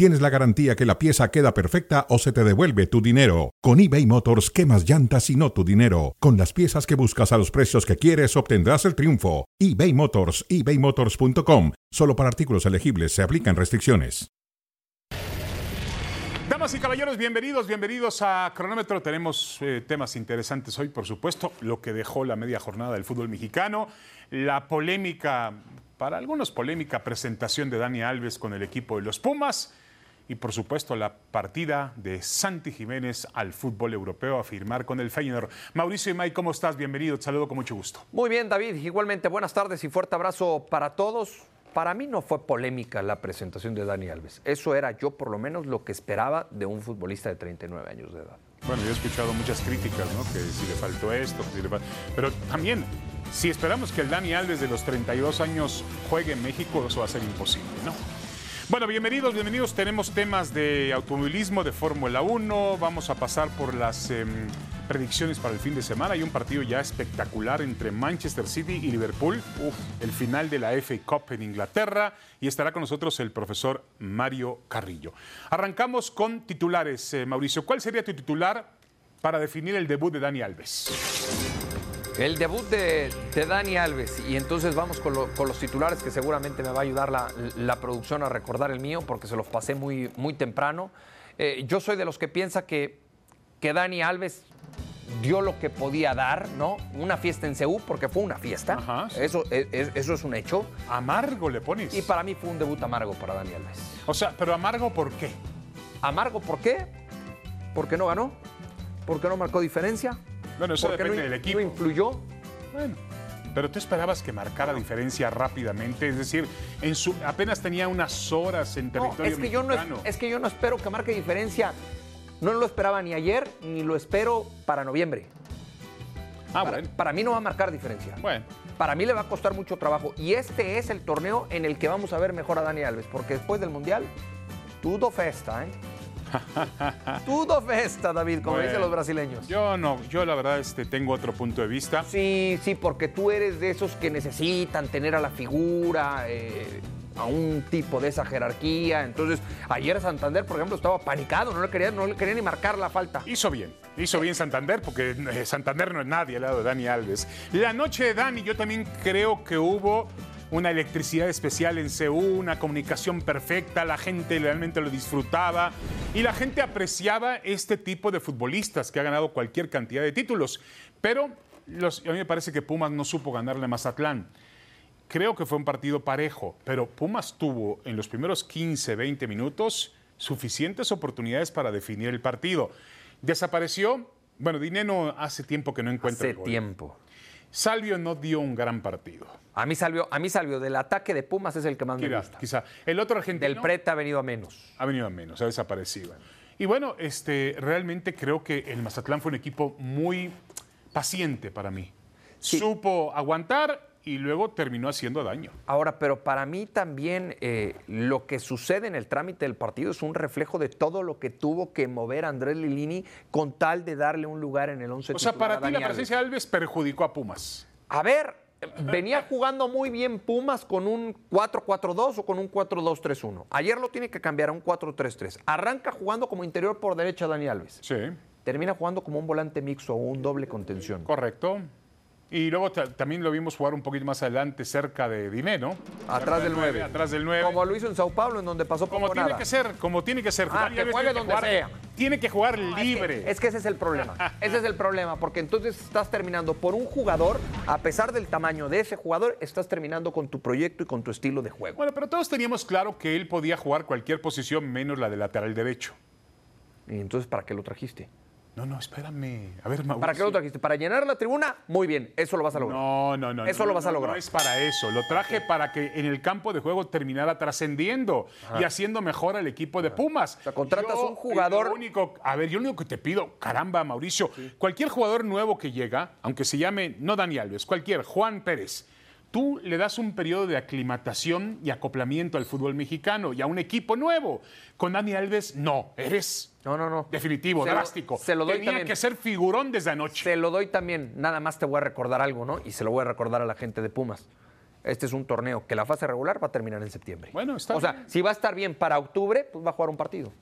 tienes la garantía que la pieza queda perfecta o se te devuelve tu dinero. Con eBay Motors, quemas llantas y no tu dinero. Con las piezas que buscas a los precios que quieres, obtendrás el triunfo. eBay Motors, ebaymotors.com. Solo para artículos elegibles se aplican restricciones. Damas y caballeros, bienvenidos, bienvenidos a Cronómetro. Tenemos eh, temas interesantes hoy, por supuesto, lo que dejó la media jornada del fútbol mexicano, la polémica, para algunos polémica presentación de Dani Alves con el equipo de los Pumas y por supuesto la partida de Santi Jiménez al fútbol europeo a firmar con el Feyenoord. Mauricio y Mike, ¿cómo estás? Bienvenido, te saludo con mucho gusto. Muy bien, David. Igualmente, buenas tardes y fuerte abrazo para todos. Para mí no fue polémica la presentación de Dani Alves. Eso era yo por lo menos lo que esperaba de un futbolista de 39 años de edad. Bueno, yo he escuchado muchas críticas, ¿no? Que si le faltó esto, que si le faltó... Pero también, si esperamos que el Dani Alves de los 32 años juegue en México, eso va a ser imposible, ¿no? Bueno, bienvenidos, bienvenidos. Tenemos temas de automovilismo, de Fórmula 1. Vamos a pasar por las em, predicciones para el fin de semana. Hay un partido ya espectacular entre Manchester City y Liverpool. el final de la FA Cup en Inglaterra. Y estará con nosotros el profesor Mario Carrillo. Arrancamos con titulares. Eh, Mauricio, ¿cuál sería tu titular para definir el debut de Dani Alves? El debut de, Dani Alves. Y entonces vamos con, los titulares que seguramente me va a ayudar la, producción a recordar el mío porque se los pasé muy, muy temprano. Eh, yo soy de los que piensa que, que Dani Alves dio lo que podía dar, ¿no? Una fiesta en Ceú, porque fue una fiesta. eso, es, eso es un hecho. Amargo le pones. Y para mí fue un debut amargo para Dani Alves. O sea, pero amargo ¿por qué? Amargo ¿por qué? Porque no ganó, porque no marcó diferencia, bueno, eso depende del equipo. ¿No influyó? Bueno. Pero tú esperabas que marcara diferencia rápidamente, es decir, en su, apenas tenía unas horas en territorio es que mexicano. Yo no, es que yo no espero que marque diferencia. No lo esperaba ni ayer, ni lo espero para noviembre. Ah, para, bueno. para mí no va a marcar diferencia. Bueno. Para mí le va a costar mucho trabajo. Y este es el torneo en el que vamos a ver mejor a Dani Alves, porque después del Mundial, todo festa, ¿eh? Tudo festa, David, como dicen los brasileños. Yo no, yo la verdad este, tengo otro punto de vista. Sí, sí, porque tú eres de esos que necesitan tener a la figura, eh, a un tipo de esa jerarquía. Entonces, ayer Santander, por ejemplo, estaba panicado, no le quería, no le quería ni marcar la falta. Hizo bien, hizo bien Santander, porque eh, Santander no es nadie al lado de Dani Alves. La noche de Dani, yo también creo que hubo una electricidad especial en Seúl, una comunicación perfecta, la gente realmente lo disfrutaba y la gente apreciaba este tipo de futbolistas que ha ganado cualquier cantidad de títulos. Pero a mí me parece que Pumas no supo ganarle a Mazatlán. Creo que fue un partido parejo, pero Pumas tuvo en los primeros 15, 20 minutos suficientes oportunidades para definir el partido. Desapareció. Bueno, Dineno hace tiempo que no encuentra hace tiempo. Salvio no dio un gran partido. A mí Salvio, a mí Salvio del ataque de Pumas es el que más me gusta. Quizá. El otro argentino. Del Preta ha venido a menos. Ha venido a menos, ha desaparecido. Y bueno, este, realmente creo que el Mazatlán fue un equipo muy paciente para mí. Supo aguantar y luego terminó haciendo daño. Ahora, pero para mí también eh, lo que sucede en el trámite del partido es un reflejo de todo lo que tuvo que mover Andrés Lilini con tal de darle un lugar en el 11 O sea, para ti la presencia de Alves perjudicó a Pumas. A ver, venía jugando muy bien Pumas con un 4-4-2 o con un 4-2-3-1. Ayer lo tiene que cambiar a un 4-3-3. Arranca jugando como interior por derecha Dani Alves. Sí. Termina jugando como un volante mixto o un doble contención. Correcto. Y luego también lo vimos jugar un poquito más adelante cerca de Diné, ¿no? Atrás del 9. Atrás del 9. Como lo hizo en Sao Paulo, en donde pasó como tiene que ser, como tiene que ser. Ah, que juegue donde sea. Tiene que jugar libre. Es que, ese es el problema. ese es el problema, porque entonces estás terminando por un jugador, a pesar del tamaño de ese jugador, estás terminando con tu proyecto y con tu estilo de juego. Bueno, pero todos teníamos claro que él podía jugar cualquier posición menos la de lateral derecho. ¿Y entonces para qué lo trajiste? No, no, espérame. A ver, Mauricio. ¿Para qué lo trajiste? ¿Para llenar la tribuna? Muy bien, eso lo vas a lograr. No, no, no. Eso lo vas a lograr. No es para eso. Lo traje para que en el campo de juego terminara trascendiendo y haciendo mejor al equipo de Pumas. O sea, contratas un jugador. único, a ver, yo lo único que te pido, caramba, Mauricio, cualquier jugador nuevo que llega, aunque se llame, no Dani Alves, cualquier, Juan Pérez, tú le das un periodo de aclimatación y acoplamiento al fútbol mexicano y a un equipo nuevo. Con Dani Alves, no, eres No, no, no. definitivo, Se lo- drástico. se lo doy Tenía también. que ser figurón desde anoche. Se lo doy también. Nada más te voy a recordar algo, ¿no? Y se lo voy a recordar a la gente de Pumas. Este es un torneo que la fase regular va a terminar en septiembre. Bueno, está O sea, bien. si va a estar bien para octubre, pues va a jugar un partido.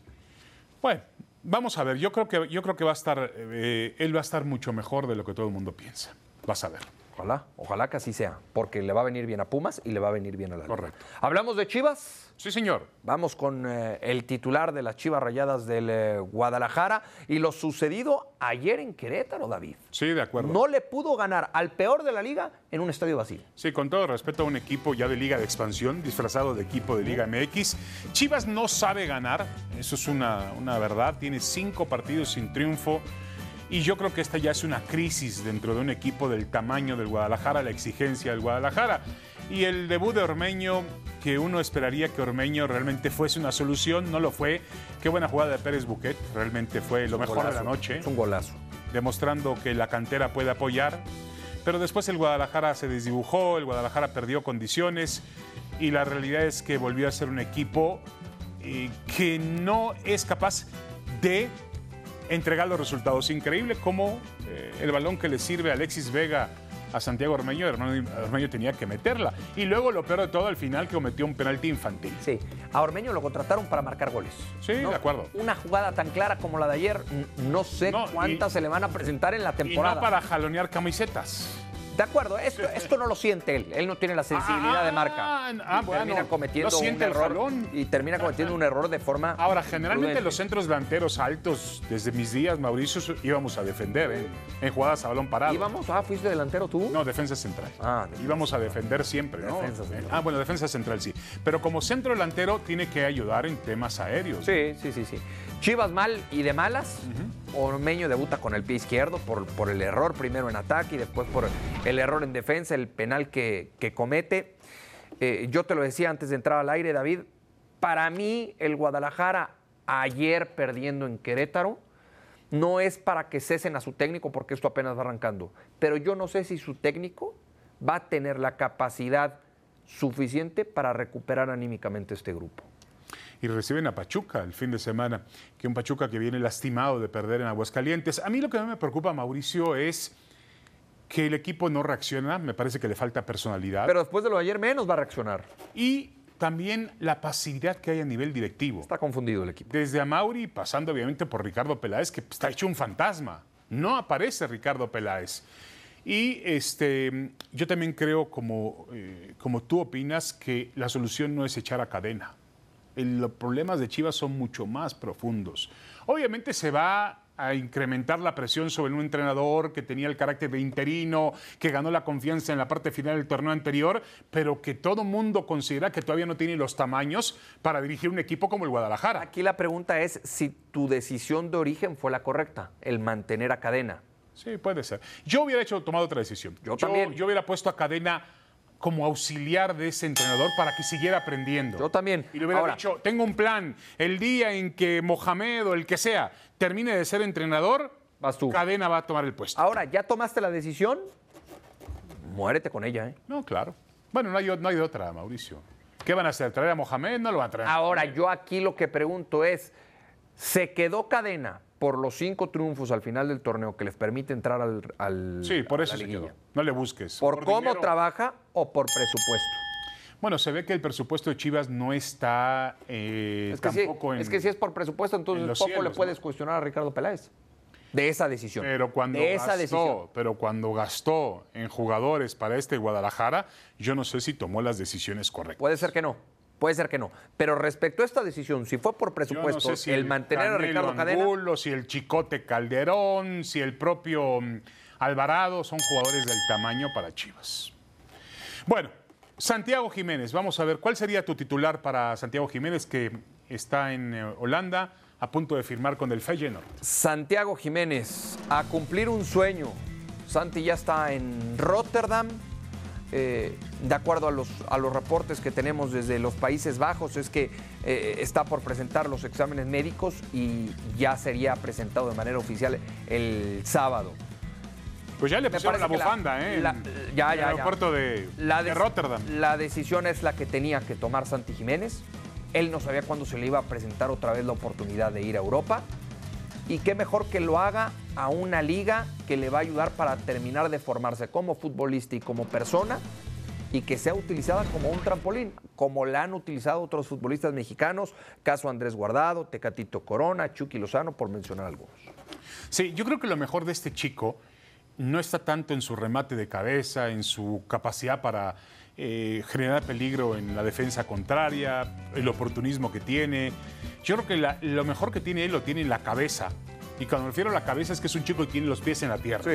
Bueno, vamos a ver. Yo creo que, yo creo que va a estar, eh, él va a estar mucho mejor de lo que todo el mundo piensa. Vas a ver. Ojalá, ojalá que así sea, porque le va a venir bien a Pumas y le va a venir bien a la Liga. Correcto. Hablamos de Chivas. Sí, señor. Vamos con eh, el titular de las Chivas Rayadas del eh, Guadalajara y lo sucedido ayer en Querétaro, David. Sí, de acuerdo. No le pudo ganar al peor de la liga en un estadio vacío. Sí, con todo respeto a un equipo ya de Liga de Expansión, disfrazado de equipo de Liga MX. Chivas no sabe ganar, eso es una, una verdad. Tiene cinco partidos sin triunfo. Y yo creo que esta ya es una crisis dentro de un equipo del tamaño del Guadalajara, la exigencia del Guadalajara. Y el debut de Ormeño, que uno esperaría que Ormeño realmente fuese una solución, no lo fue. Qué buena jugada de Pérez Buquet, realmente fue lo mejor de la noche Es un golazo. demostrando que la cantera puede apoyar. Pero después el Guadalajara se desdibujó, el Guadalajara perdió condiciones y la realidad es que volvió a ser un equipo eh, que no es capaz de entregar los resultados. Increíble cómo eh, el balón que le sirve a Alexis Vega a Santiago Ormeño, Ormeño, tenía que meterla. Y luego lo peor de todo, al final, que cometió un penalti infantil. Sí, a Ormeño lo contrataron para marcar goles. Sí, de acuerdo. Una jugada tan clara como la de ayer, no sé No, cuántas y- se le van a presentar en la Y temporada. no para jalonear camisetas. De acuerdo, esto, esto no lo siente él. Él no tiene la sensibilidad de marca. Ah, Y ah, bueno, termina cometiendo no siente un el error jalón. y termina cometiendo un error de forma. Ahora, generalmente prudente. los centros delanteros altos, desde mis días, Mauricio, íbamos a defender ¿eh? en jugadas a balón parado. íbamos, ah, fuiste delantero tú. No, defensa central. Ah, defensa íbamos a defender siempre, ¿no? Defensa central. Ah, bueno, defensa central sí. Pero como centro delantero tiene que ayudar en temas aéreos. Sí, sí, sí, sí. Chivas mal y de malas. Ormeño debuta con el pie izquierdo por, por el error primero en ataque y después por el error en defensa, el penal que, que comete. Eh, yo te lo decía antes de entrar al aire, David. Para mí, el Guadalajara ayer perdiendo en Querétaro no es para que cesen a su técnico porque esto apenas va arrancando. Pero yo no sé si su técnico va a tener la capacidad suficiente para recuperar anímicamente este grupo. y reciben a Pachuca el fin de semana, que un Pachuca que viene lastimado de perder en Aguascalientes. A mí lo que me preocupa, Mauricio, es que el equipo no reacciona, me parece que le falta personalidad. Pero después de lo de ayer menos va a reaccionar. y también la pasividad que hay a nivel directivo. Está confundido el equipo. Desde Amauri, pasando obviamente por Ricardo Peláez, que está hecho un fantasma. No aparece Ricardo Peláez. Y este, yo también creo, como, eh, como tú opinas, que la solución no es echar a cadena. El- los problemas de Chivas son mucho más profundos. Obviamente se va a incrementar la presión sobre un entrenador que tenía el carácter de interino, que ganó la confianza en la parte final del torneo anterior, pero que todo mundo considera que todavía no tiene los tamaños para dirigir un equipo como el Guadalajara. Aquí la pregunta es si tu decisión de origen fue la correcta, el mantener a cadena. Sí, puede ser. Yo hubiera hecho, tomado otra decisión. Yo también. Yo hubiera puesto a Cadena como auxiliar de ese entrenador para que siguiera aprendiendo. Yo también. Y le hubiera Ahora- dicho, tengo un plan. El día en que Mohamed o el que sea termine de ser entrenador, Vas tú. Cadena va a tomar el puesto. Ahora, ¿ya tomaste la decisión? Muérete con ella, ¿eh? No, claro. Bueno, no hay, no hay otra, Mauricio. ¿Qué van a hacer? ¿Traer a Mohamed? No lo van a traer. Ahora, yo aquí lo que pregunto es, ¿se quedó cadena por los cinco triunfos al final del torneo que les permite entrar al, al- Sí, por eso la se liguilla? quedó. No le busques. ¿Por, cómo dinero. trabaja o por presupuesto? Bueno, se ve que el presupuesto de Chivas no está eh, Es que, sí, tampoco en... es que si es por presupuesto, en entonces poco le puedes ¿no? cuestionar a Ricardo Peláez de esa decisión. Pero cuando de gastó, decisión. pero cuando gastó en jugadores para este Guadalajara, yo no sé si tomó las decisiones correctas. Puede ser que no. Puede ser que no. Pero respecto a esta decisión, si fue por no presupuesto, sé si el mantener a Ricardo Cadena. Angulo, si el Chicote Calderón, si el propio mm, Alvarado son jugadores del tamaño para Chivas. Bueno, Santiago Jiménez, vamos a ver, ¿cuál sería tu titular para Santiago Jiménez que está en eh, Holanda a punto de firmar con el Feyenoord? Santiago Jiménez, a cumplir un sueño. Santi ya está en Rotterdam. Eh, de acuerdo a los, a los reportes que tenemos desde los Países Bajos, es que eh, está por presentar los exámenes médicos y ya sería presentado de manera oficial el sábado. Pues ya le pusieron la bufanda, ¿eh? la- en- ya, en ya, el ya. aeropuerto de, La de dec- Rotterdam. La decisión es la que tenía que tomar Santi Jiménez. Él no sabía cuándo se le iba a presentar otra vez la oportunidad de ir a Europa. Y qué mejor que lo haga a una liga que le va a ayudar para terminar de formarse como futbolista y como persona y que sea utilizada como un trampolín, como la han utilizado otros futbolistas mexicanos, caso Andrés Guardado, Tecatito Corona, Chucky Lozano, por mencionar algunos. Sí, yo creo que lo mejor de este chico no está tanto en su remate de cabeza, en su capacidad para eh, generar peligro en la defensa contraria, el oportunismo que tiene. Yo creo que lo mejor que tiene él lo tiene en la cabeza. Y cuando me refiero a la cabeza es que es un chico que tiene los pies en la tierra.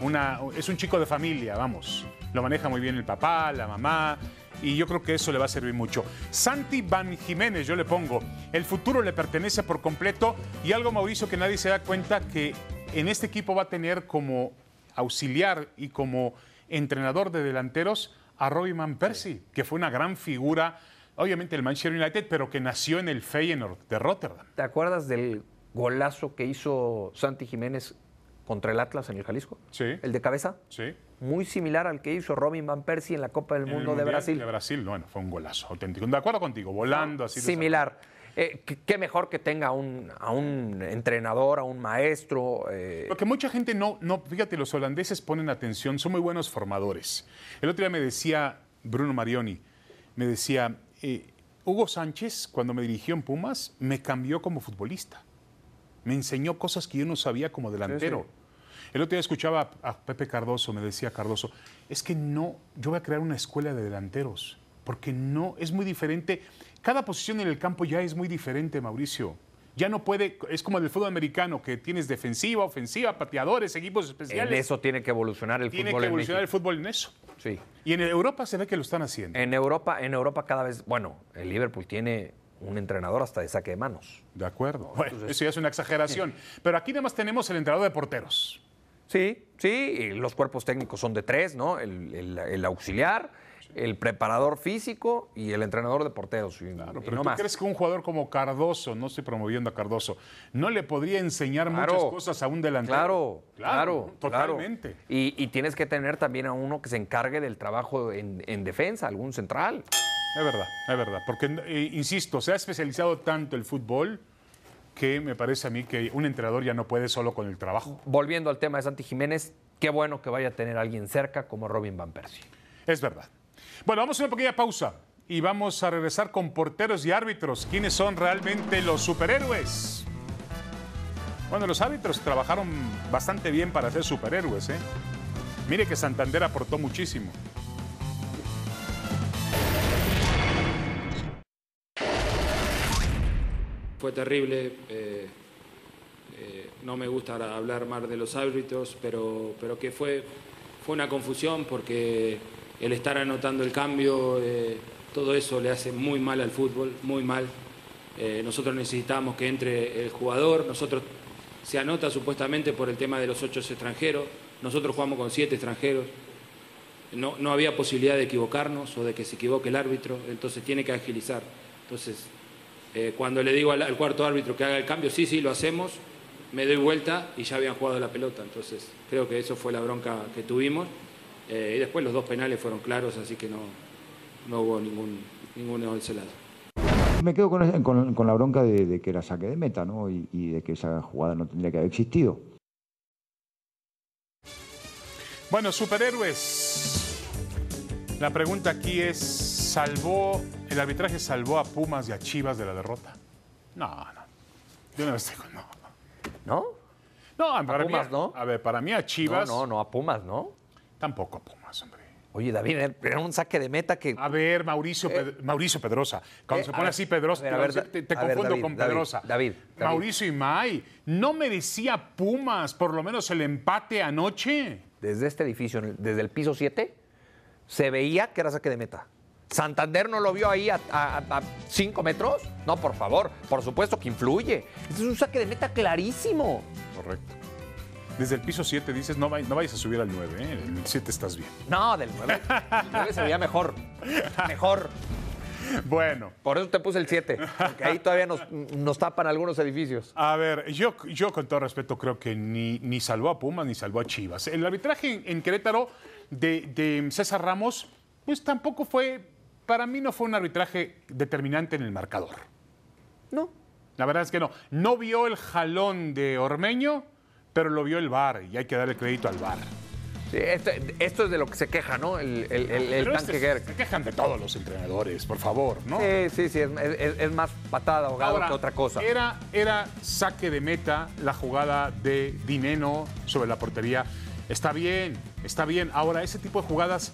Una, es un chico de familia, vamos. Lo maneja muy bien el papá, la mamá. Y yo creo que eso le va a servir mucho. Santi Van Jiménez, yo le pongo. El futuro le pertenece por completo. Y algo, Mauricio, que nadie se da cuenta que en este equipo va a tener como auxiliar y como entrenador de delanteros a Robbie Van Persie, que fue una gran figura, obviamente el Manchester United, pero que nació en el Feyenoord de Rotterdam. ¿Te acuerdas del golazo que hizo Santi Jiménez contra el Atlas en el Jalisco? Sí. El de cabeza. Sí. Muy similar al que hizo Robin Van Persie en la Copa del Mundo de Brasil. De Brasil, bueno, fue un golazo auténtico. De acuerdo contigo, volando así. Similar. Eh, qué, mejor que tenga a un, a un entrenador, a un maestro. eh, Porque mucha gente no, no, fíjate, los holandeses ponen atención, son muy buenos formadores. El otro día me decía Bruno Marioni, me decía, eh, Hugo Sánchez, cuando me dirigió en Pumas, me cambió como futbolista. Me enseñó cosas que yo no sabía como delantero. El otro día escuchaba a, Pepe Cardoso, me decía Cardoso, es que no, yo voy a crear una escuela de delanteros, porque no, es muy diferente. Cada posición en el campo ya es muy diferente, Mauricio. Ya no puede, es como en el fútbol americano, que tienes defensiva, ofensiva, pateadores, equipos en especiales. eso tiene que evolucionar el Tiene fútbol que en evolucionar el fútbol en eso. Sí. Y en Europa se ve que lo están haciendo. En Europa, en Europa cada vez, bueno, el Liverpool tiene un entrenador hasta de saque de manos. De acuerdo. Bueno, eso ya es una exageración. Pero aquí nada más tenemos el entrenador de porteros. Sí, sí, y los cuerpos técnicos son de tres, ¿no? El, el- el auxiliar, el preparador físico y el entrenador de porteros. y- Claro, y pero no ¿tú más. crees que un jugador como Cardoso, no estoy promoviendo a Cardoso, no le podría enseñar Claro. muchas cosas a un delantero? Claro, claro, totalmente. claro. Y, y tienes que tener también a uno que se encargue del trabajo en, en defensa, algún central. Es verdad, es verdad. Porque, eh, insisto, se ha especializado tanto el fútbol que me parece a mí que un entrenador ya no puede solo con el trabajo. Volviendo al tema de Santi Jiménez, qué bueno que vaya a tener a alguien cerca como Robin Van Persie. Es verdad. Bueno, vamos a una pequeña pausa y vamos a regresar con porteros y árbitros. ¿Quiénes son realmente los superhéroes? Bueno, los árbitros trabajaron bastante bien para ser superhéroes, ¿eh? Mire que Santander aportó muchísimo. Fue terrible. eh, eh, no me gusta hablar más de los árbitros, pero, pero que fue, fue una confusión porque el estar anotando el cambio, eh, todo eso le hace muy mal al fútbol, muy mal. Nosotros necesitamos que entre el jugador, nosotros se anota supuestamente por el tema de los ocho extranjeros, nosotros jugamos con siete extranjeros, no, no había posibilidad de equivocarnos o de que se equivoque el árbitro, entonces tiene que agilizar. Entonces, eh, cuando le digo al, al cuarto árbitro que haga el cambio, sí, sí, lo hacemos, me doy vuelta y ya habían jugado la pelota. Entonces, creo que eso fue la bronca que tuvimos. Eh, y después los dos penales fueron claros, así que no, no hubo ningún, ninguno de ese lado. Me quedo con, con- con la bronca de, de que era saque de meta, ¿no? Y, y de que esa jugada no tendría que haber existido. Bueno, superhéroes. La pregunta aquí es, ¿salvó, el arbitraje salvó a Pumas y a Chivas de la derrota? No, no. Yo no estoy con- no. ¿No? No, para Pumas, mí, ¿no? A ver, para mí a No, Chivas, no, no, a Pumas, ¿no? tampoco a Pumas, hombre. Oye, David, era un saque de meta que. A ver, Mauricio, Ped- Mauricio Pedrosa. Cuando eh, se a pone ver, así Pedrosa, a ver, a ver, te, te a confundo David, con Pedrosa. David, David. Mauricio y May, ¿no merecía Pumas por lo menos el empate anoche? desde este edificio, desde el piso 7, se veía que era saque de meta. ¿Santander no lo vio ahí a 5 metros? No, por favor, por supuesto que influye. Este es un saque de meta clarísimo. Correcto. Desde el piso 7 dices, no, no vayas a subir al 9, ¿eh? el 7 estás bien. No, del 9. El 9 se veía mejor. Mejor. Bueno, Por eso te puse el 7, porque ahí todavía nos, nos tapan algunos edificios. a ver, yo, yo con todo respeto creo que ni, ni salvó a Pumas ni salvó a Chivas. El arbitraje en, en Querétaro de, de César Ramos, pues tampoco fue, para mí no fue un arbitraje determinante en el marcador. No. La verdad es que no. No vio el jalón de Ormeño, pero lo vio el VAR y hay que darle crédito al VAR. Sí, esto, esto es de lo que se queja, ¿no? El, el, el- el Pero tanque este- Gerg. se quejan de todos los entrenadores, por favor, ¿no? Sí, sí, sí, es, es- es más patada ahogado Ahora, que otra cosa. Era, era saque de meta la jugada de Dineno sobre la portería. Está bien, está bien. Ahora, ese tipo de jugadas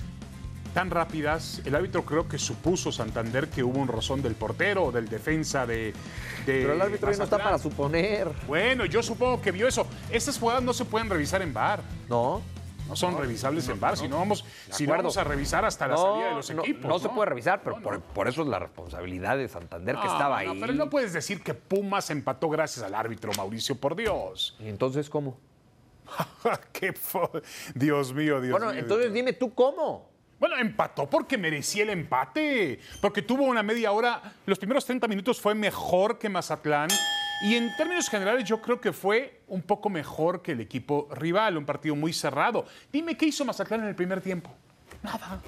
tan rápidas, el árbitro creo que supuso Santander que hubo un rozón del portero o del defensa de. de Pero el árbitro no está para suponer. Bueno, yo supongo que vio eso. Estas jugadas no se pueden revisar en VAR. No. No son revisables en VAR, si no vamos, si no vamos a revisar hasta la No, salida de los no, equipos. no se puede revisar, pero por, por eso es la responsabilidad de Santander que No, estaba no, ahí. pero no puedes decir que Pumas empató gracias al árbitro, Mauricio, por Dios. ¿Y entonces cómo? Qué Dios mío, Dios bueno, mío. entonces dime tú cómo. Bueno, empató porque merecía el empate. Porque tuvo una media hora. Los primeros 30 minutos fue mejor que Mazatlán. Y en términos generales, yo creo que fue un poco mejor que el equipo rival. Un partido muy cerrado. Dime qué hizo Mazatlán en el primer tiempo. Nada.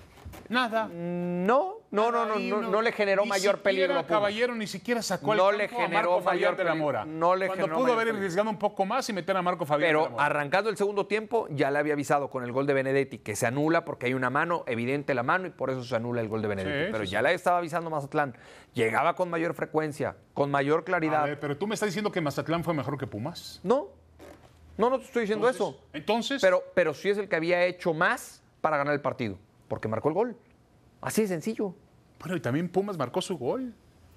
Nada. No, no, no, no, no, no le generó ni mayor siquiera peligro a. Caballero ni siquiera sacó al No campo le a generó Marco Fabián mayor de la. Mora. No le Cuando generó pudo haber arriesgado un poco más y meter a Marco Fabián de la Pero Mora. arrancando el segundo tiempo, ya le había avisado con el gol de Benedetti que se anula porque hay una mano, evidente la mano, y por eso se anula el gol de Benedetti. Sí, Pero sí, ya sí. le estaba avisando Mazatlán. Llegaba con mayor frecuencia, con mayor A claridad. ver, pero tú me estás diciendo que Mazatlán fue mejor que Pumas. No, no, no te estoy diciendo Entonces- eso. Entonces, Pero, pero sí es el que había hecho más para ganar el partido, porque marcó el gol. Así de sencillo. bueno, y también Pumas marcó su gol.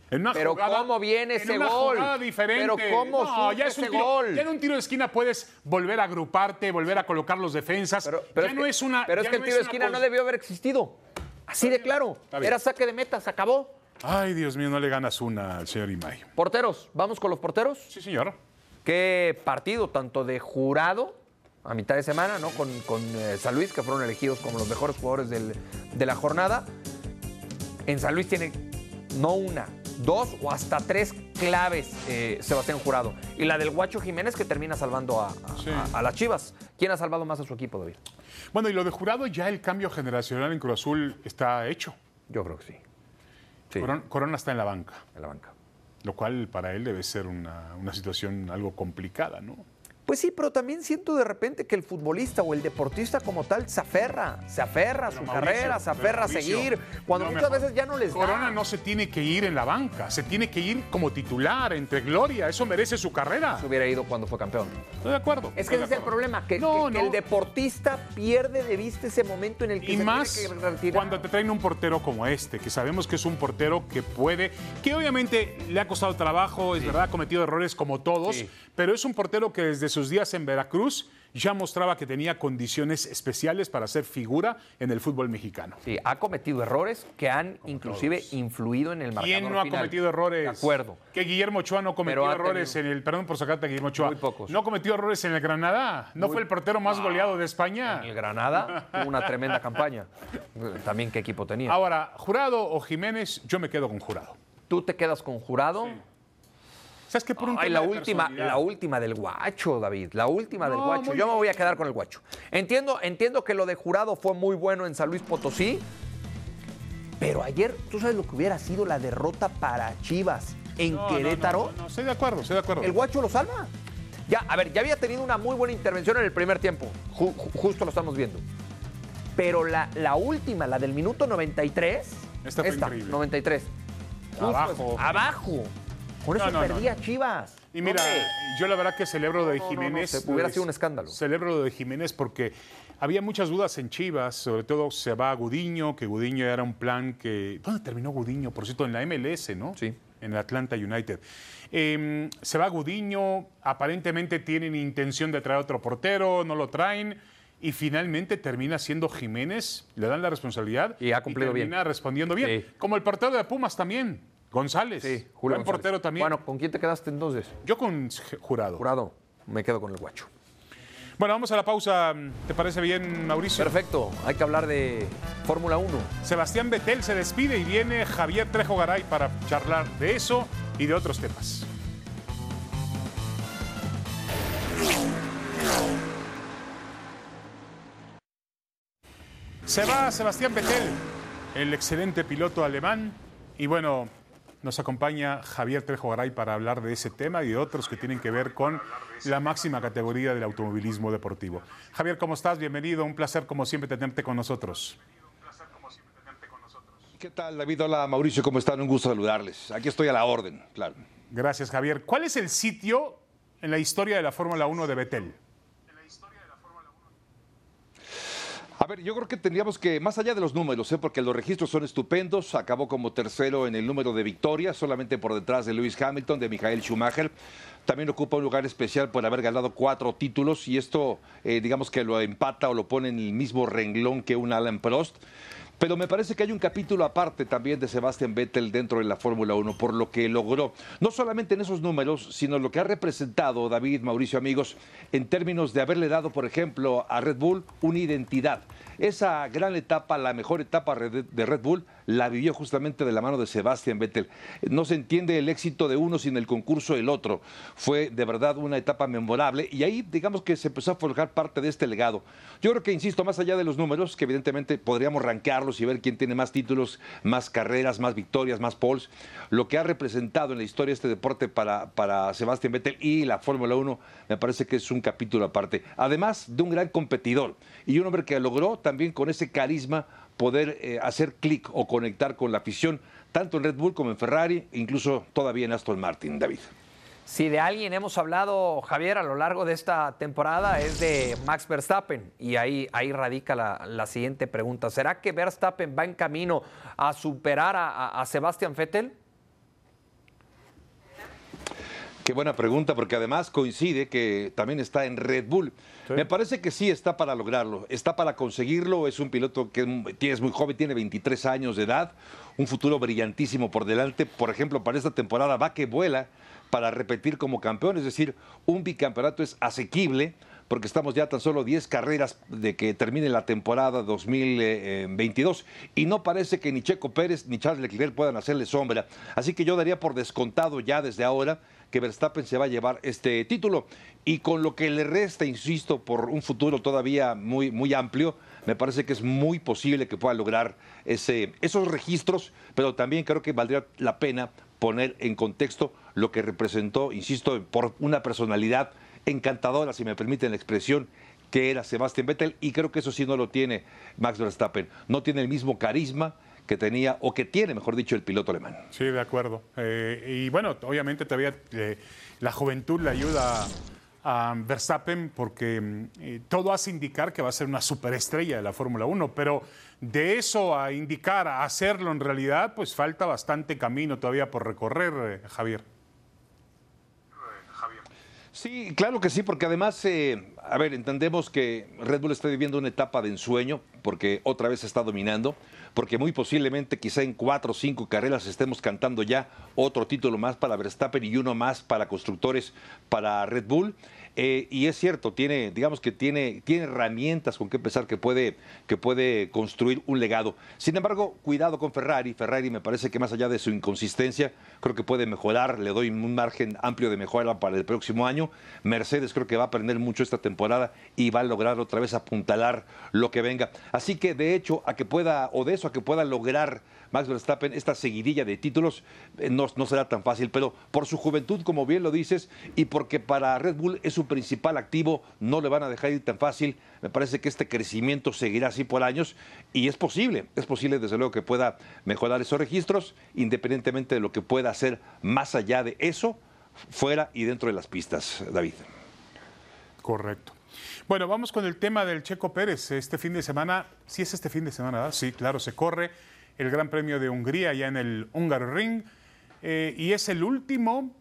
En una Pero jugada- ¿cómo viene en ese una gol? jugada diferente. Pero ¿cómo no, ya es un ese tiro, gol? Ya en un tiro de esquina puedes volver a agruparte, volver a colocar los defensas. Pero, pero ya es no que, es una. pero es que el tiro de esquina no debió haber existido. Así de claro. Era saque de meta, se acabó. Ay, Dios mío, no le ganas una al señor Imay. Porteros, ¿vamos con los porteros? Sí, señor. Qué partido, tanto de jurado a mitad de semana, ¿no? Con, con, eh, San Luis, que fueron elegidos como los mejores jugadores del- de la jornada. En San Luis tiene no una, dos o hasta tres claves eh, Sebastián Jurado. Y la del Guacho Jiménez que termina salvando a, a- Sí. a- a las Chivas. ¿Quién ha salvado más a su equipo, David? Bueno, y lo de jurado, ya el cambio generacional en Cruz Azul está hecho. Yo creo que sí. Sí, Corona, Corona está en la banca, en la banca. lo cual para él debe ser una, una situación algo complicada, ¿no? Pues sí, pero también siento de repente que el futbolista o el deportista como tal se aferra, se aferra a su Mauricio, carrera, se aferra a seguir, cuando no, muchas mejor. veces ya no les da. Corona no se tiene que ir en la banca, se tiene que ir como titular, entre gloria. Eso merece su carrera. se hubiera ido cuando fue campeón. Estoy de acuerdo. Es que ese es el problema, que, No, que- que no. el deportista pierde de vista ese momento en el que Y se más tiene que retirar. cuando te traen un portero como este, que sabemos que es un portero que puede, que obviamente le ha costado trabajo, es verdad, ha cometido errores como todos, Sí. pero es un portero que desde sus días en Veracruz ya mostraba que tenía condiciones especiales para ser figura en el fútbol mexicano. Sí, ha cometido errores que han inclusive influido en el marcador ¿Quién no ha final. cometido errores? De acuerdo. Que Guillermo Ochoa no cometió errores tenido- en el. Perdón por sacarte a Guillermo Ochoa. Muy pocos. No cometió errores en el Granada. No fue el portero más goleado de España. En el Granada tuvo una tremenda campaña. También qué equipo tenía. Ahora, Jurado o Jiménez, yo me quedo con Jurado. Tú te quedas con jurado. ¿Sabes qué? Por un Ay, tema la de última, la última del guacho, David. La última del guacho. Yo me voy a quedar con el guacho. Entiendo, entiendo que lo de jurado fue muy bueno en San Luis Potosí. Pero ayer, ¿tú sabes lo que hubiera sido la derrota para Chivas en No, Querétaro? No, no, no, estoy de acuerdo, estoy de acuerdo. El guacho lo salva. Ya, a ver, ya había tenido una muy buena intervención en el primer tiempo. Ju- ju- justo lo estamos viendo. Pero la, la última, la del minuto 93. Esta fue increíble. 93. Justo Abajo. es- abajo. Con eso No, no, no, perdía Chivas. Y mira, Hombre. yo la verdad que celebro de Jiménez. se- hubiera sido un escándalo. Celebro lo de Jiménez porque había muchas dudas en Chivas, sobre todo se va a Gudiño, que Gudiño era un plan que. ¿Dónde terminó Gudiño? Por cierto, en la MLS, ¿no? Sí. En el Atlanta United. Eh, se va Gudiño, aparentemente tienen intención de traer otro portero, no lo traen. Y finalmente termina siendo Jiménez, le dan la responsabilidad. Y ha cumplido bien. termina respondiendo bien. Sí. Como el portero de Pumas también, González. Sí, Julio Buen González. portero también. Bueno, ¿con quién te quedaste entonces? Yo con Jurado. Jurado, me quedo con el guacho. Bueno, vamos a la pausa. ¿Te parece bien, Mauricio? Perfecto, hay que hablar de Fórmula 1. Sebastián Betel se despide y viene Javier Trejo Garay para charlar de eso y de otros temas. Se va Sebastián Vettel, el excelente piloto alemán. Y bueno, nos acompaña Javier Trejo Garay para hablar de ese tema y de otros que tienen que ver con la máxima categoría del automovilismo deportivo. Javier, ¿cómo estás? Bienvenido. Un placer, como siempre, tenerte con nosotros. ¿Qué tal, David? Hola, Mauricio, ¿cómo están? Un gusto saludarles. Aquí estoy a la orden, claro. Gracias, Javier. ¿Cuál es el sitio en la historia de la Fórmula 1 de Vettel? A ver, yo creo que tendríamos que, más allá de los números, ¿eh? porque los registros son estupendos, acabó como tercero en el número de victorias, solamente por detrás de Lewis Hamilton, de Michael Schumacher. También ocupa un lugar especial por haber ganado cuatro títulos y esto, eh, digamos que lo empata o lo pone en el mismo renglón que un Alan Prost. Pero me parece que hay un capítulo aparte también de Sebastian Vettel dentro de la Fórmula 1 por lo que logró, no solamente en esos números, sino lo que ha representado David, Mauricio, amigos, en términos de haberle dado, por ejemplo, a Red Bull una identidad. Esa gran etapa, la mejor etapa de Red Bull, la vivió justamente de la mano de Sebastian Vettel. No se entiende el éxito de uno sin el concurso del otro. Fue de verdad una etapa memorable y ahí digamos que se empezó a forjar parte de este legado. Yo creo que, insisto, más allá de los números, que evidentemente podríamos rankearlos y ver quién tiene más títulos, más carreras, más victorias, más poles, lo que ha representado en la historia este deporte para, para Sebastian Vettel y la Fórmula 1 me parece que es un capítulo aparte. Además de un gran competidor y un hombre que logró también con ese carisma poder eh, hacer clic o conectar con la afición, tanto en Red Bull como en Ferrari, incluso todavía en Aston Martin, David. Si de alguien hemos hablado, Javier, a lo largo de esta temporada es de Max Verstappen. Y ahí, ahí radica la, siguiente pregunta. ¿Será que Verstappen va en camino a superar a, a Sebastian Vettel? Qué buena pregunta, porque además coincide que también está en Red Bull. Me parece que sí está para lograrlo, está para conseguirlo. Es un piloto que es muy joven, tiene 23 años de edad, un futuro brillantísimo por delante. Por ejemplo, para esta temporada va que vuela para repetir como campeón, es decir, un bicampeonato es asequible porque estamos ya tan solo 10 carreras de que termine la temporada 2022 y no parece que ni Checo Pérez ni Charles Leclerc puedan hacerle sombra. Así que yo daría por descontado ya desde ahora que Verstappen se va a llevar este título. Y con lo que le resta, insisto, por un futuro todavía muy, muy amplio, me parece que es muy posible que pueda lograr ese, esos registros, pero también creo que valdría la pena poner en contexto lo que representó, insisto, por una personalidad encantadora, si me permiten la expresión, que era Sebastián Vettel, y creo que eso sí no lo tiene Max Verstappen. No tiene el mismo carisma, que tenía, o que tiene, mejor dicho, el piloto alemán. Sí, de acuerdo. Eh, y bueno, obviamente todavía eh, la juventud le ayuda a Verstappen porque mm, eh, todo hace indicar que va a ser una superestrella de la Fórmula 1, pero de eso a indicar a hacerlo en realidad, pues falta bastante camino todavía por recorrer, Javier. Sí, claro que sí, porque además, a ver, entendemos que Red Bull está viviendo una etapa de ensueño, porque otra vez está dominando porque muy posiblemente quizá en cuatro o cinco carreras estemos cantando ya otro título más para Verstappen y uno más para constructores para Red Bull. Eh, y es cierto, tiene, digamos que tiene, tiene herramientas con que empezar que puede, que puede construir un legado. Sin embargo, cuidado con Ferrari. Ferrari me parece que más allá de su inconsistencia, creo que puede mejorar. Le doy un margen amplio de mejora para el próximo año. Mercedes creo que va a aprender mucho esta temporada y va a lograr otra vez apuntalar lo que venga. Así que de hecho, a que pueda, o de eso a que pueda lograr Max Verstappen esta seguidilla de títulos, eh, no, no será tan fácil, pero por su juventud, como bien lo dices, y porque para Red Bull es su principal activo, no le van a dejar ir tan fácil. Me parece que este crecimiento seguirá así por años y es posible, es posible desde luego que pueda mejorar esos registros, independientemente de lo que pueda hacer más allá de eso, fuera y dentro de las pistas, David. Correcto. Bueno, vamos con el tema del Checo Pérez. Este fin de semana, sí es este fin de semana, ¿verdad? Sí, claro, se corre el Gran Premio de Hungría ya en el Ring eh, y es el último